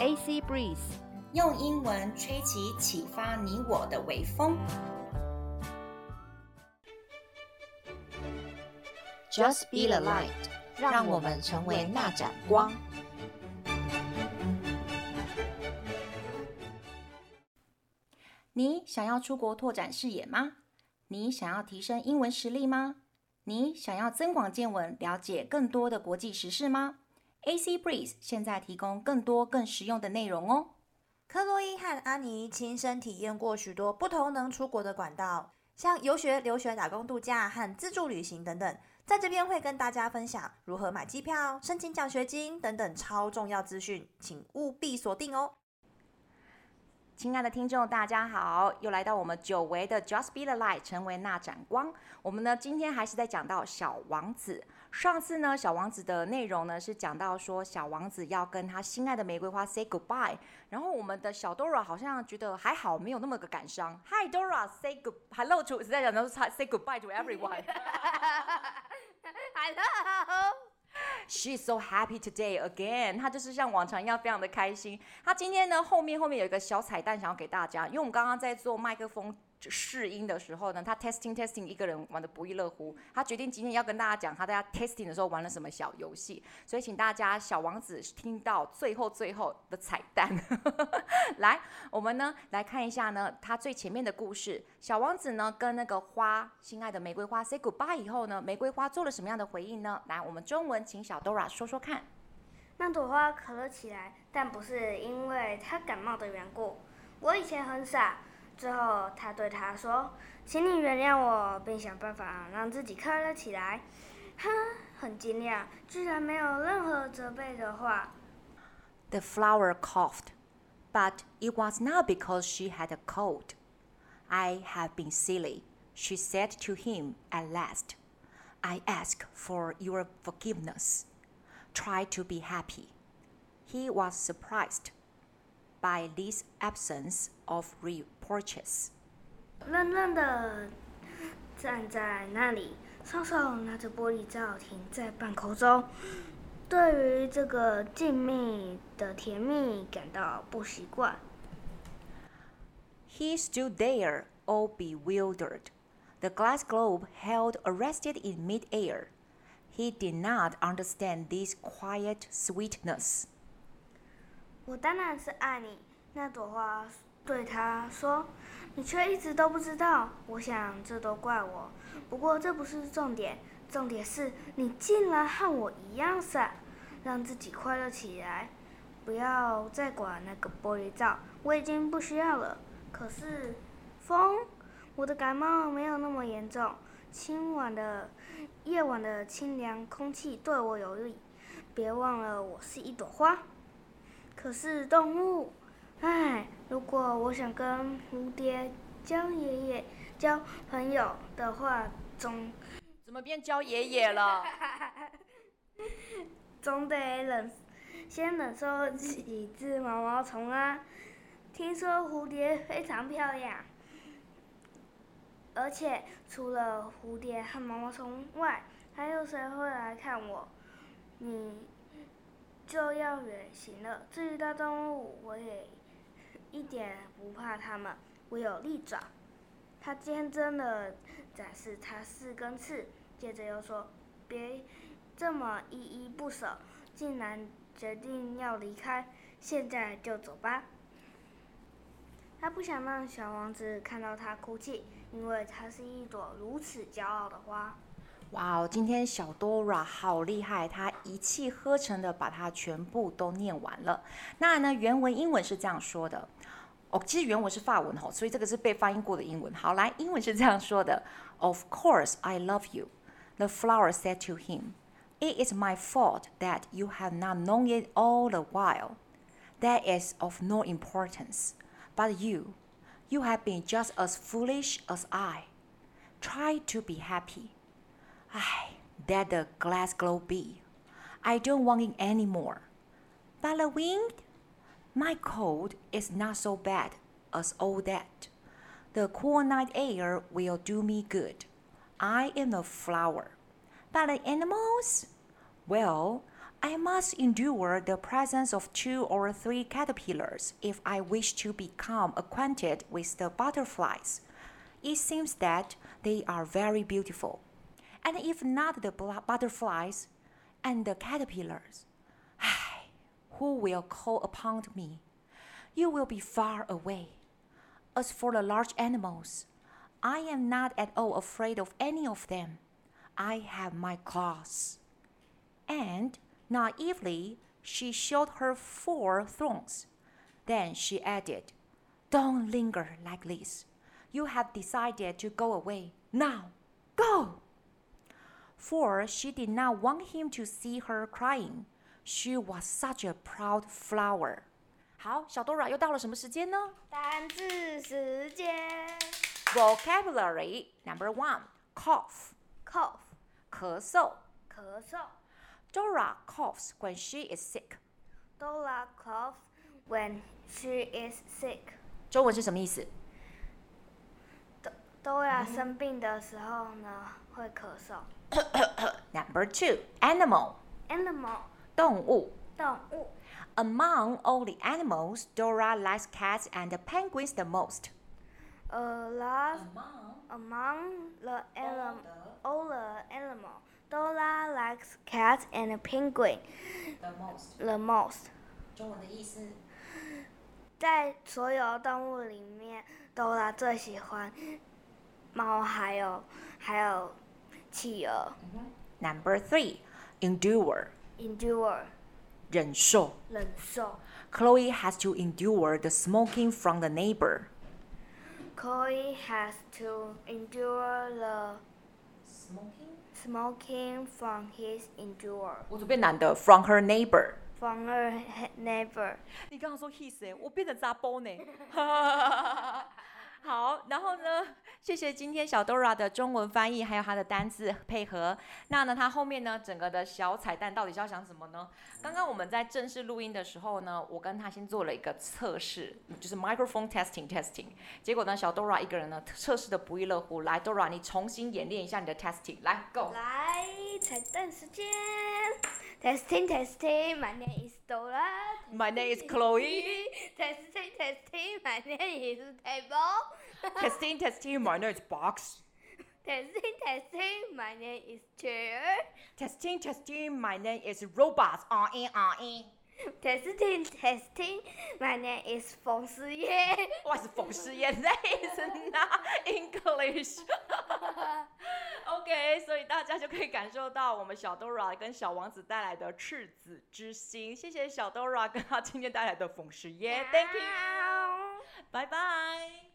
AC Breeze，用英文吹起启发你我的微风。Just be the light，让我们成为那盏光。你想要出国拓展视野吗？你想要提升英文实力吗？你想要增广见闻，了解更多的国际时事吗？AC Breeze 现在提供更多更实用的内容哦。克洛伊和安妮亲身体验过许多不同能出国的管道，像游学、留学、打工度假和自助旅行等等。在这边会跟大家分享如何买机票、申请奖学金等等超重要资讯，请务必锁定哦。亲爱的听众，大家好，又来到我们久违的 Just Be the Light，成为那盏光。我们呢，今天还是在讲到小王子。上次呢，小王子的内容呢是讲到说，小王子要跟他心爱的玫瑰花 say goodbye。然后我们的小 Dora 好像觉得还好，没有那么个感伤。Hi Dora，say good，hello to，是在讲到 say goodbye to everyone。Hello。She's so happy today again。她就是像往常一样非常的开心。她今天呢，后面后面有一个小彩蛋想要给大家，因为我们刚刚在做麦克风试音的时候呢，他 testing testing 一个人玩得不亦乐乎。他决定今天要跟大家讲他在 testing 的时候玩了什么小游戏，所以请大家小王子听到最后最后的彩蛋。来，我们呢来看一下呢，他最前面的故事。小王子呢跟那个花，心爱的玫瑰花 say goodbye 以后呢，玫瑰花做了什么样的回应呢？来，我们中文请小 Dora 说说看。那朵花咳了起来，但不是因为他感冒的缘故。我以前很傻。之后，他对他说：“请你原谅我，并想办法让自己快乐起来。”他很惊讶，居然没有任何责备的话。The flower coughed, but it was not because she had a cold. I have been silly, she said to him at last. I ask for your forgiveness. Try to be happy. He was surprised by this absence of reproaches. 愣愣的站在那里，双手拿着玻璃罩停在半空中，对于这个静谧的甜蜜感到不习惯。He stood there, all bewildered, the glass globe held arrested in mid-air. He did not understand this quiet sweetness. 我当然是爱你。那朵花对他说：“你却一直都不知道。我想这都怪我。不过这不是重点，重点是你竟然和我一样傻，让自己快乐起来。不要再管那个玻璃罩，我已经不需要了。可是，风，我的感冒没有那么严重。今晚的夜晚的清凉空气对我有利。别忘了，我是一朵花。”可是动物，唉，如果我想跟蝴蝶交爷爷交朋友的话，总怎么变交爷爷了？总得忍，先忍受几只毛毛虫啊！听说蝴蝶非常漂亮，而且除了蝴蝶和毛毛虫外，还有谁会来看我？你。就要远行了。至于大动物，我也一点不怕它们。我有利爪。他天真的展示他四根刺，接着又说：“别这么依依不舍，竟然决定要离开，现在就走吧。”他不想让小王子看到他哭泣，因为他是一朵如此骄傲的花。哇哦，今天小 Dora 好厉害，她一气呵成的把它全部都念完了。那呢，原文英文是这样说的。哦，其实原文是法文哦，所以这个是被翻译过的英文。好，来，英文是这样说的：Of course I love you, the flower said to him. It is my fault that you have not known it all the while. That is of no importance. But you, you have been just as foolish as I. Try to be happy. Let the glass globe be. I don't want it anymore. But the wind, my cold is not so bad as all that. The cool night air will do me good. I am a flower. But the animals, well, I must endure the presence of two or three caterpillars if I wish to become acquainted with the butterflies. It seems that they are very beautiful. And if not the butterflies and the caterpillars, who will call upon me? You will be far away. As for the large animals, I am not at all afraid of any of them. I have my claws. And naively, she showed her four thorns. Then she added, Don't linger like this. You have decided to go away. Now, go! For she did not want him to see her crying. She was such a proud flower. 好，小 Dora 又到了什么时间呢？单字时间 Vocabulary number one: cough, ，cough，咳嗽。咳嗽 Dora coughs when she is sick. ，Dora coughs when she is sick。中文是什么意思？ Dora 生病的时候呢，会咳嗽。Number two: animal, Animal，动物。动物 Among all the animals, Dora likes cats and penguins the most. A lot among the animal, all the animal, Dora likes cats and penguin The most. the most。中文的意思。在所有动物里面，Dora 最喜欢猫，还有还有企鹅。 Number three: endure, Endure 忍受。忍受。 Chloe has to endure the smoking from the neighbor. Chloe has to endure the Smoking? smoking from his endure 我左边男的 from her neighbor. from her neighbor。你刚刚说 his 哎，我变成杂包呢。 谢谢今天小 Dora 的中文翻译，还有她的单字配合。那呢，她后面呢，整个的小彩蛋到底是要讲什么呢？刚刚我们在正式录音的时候呢，我跟她先做了一个测试，就是 microphone testing testing。结果呢，小 Dora 一个人呢测试的不亦乐乎。来，Dora，你重新演练一下你的 testing，来，Go。来，彩蛋时间。Testing, testing. My name is Dora. My name is Chloe. Testing, testing. My name is table. Testing testing. My name is box. Testing, testing. My name is chair. Testing testing. My name is robots. Ah eh ah eh. Testing, testing. My name is 冯思燕。我是冯诗燕，That is not English。OK，所以大家就可以感受到我们小 Dora 跟小王子带来的赤子之心。谢谢小 Dora 跟他今天带来的冯诗燕，Thank you，拜拜。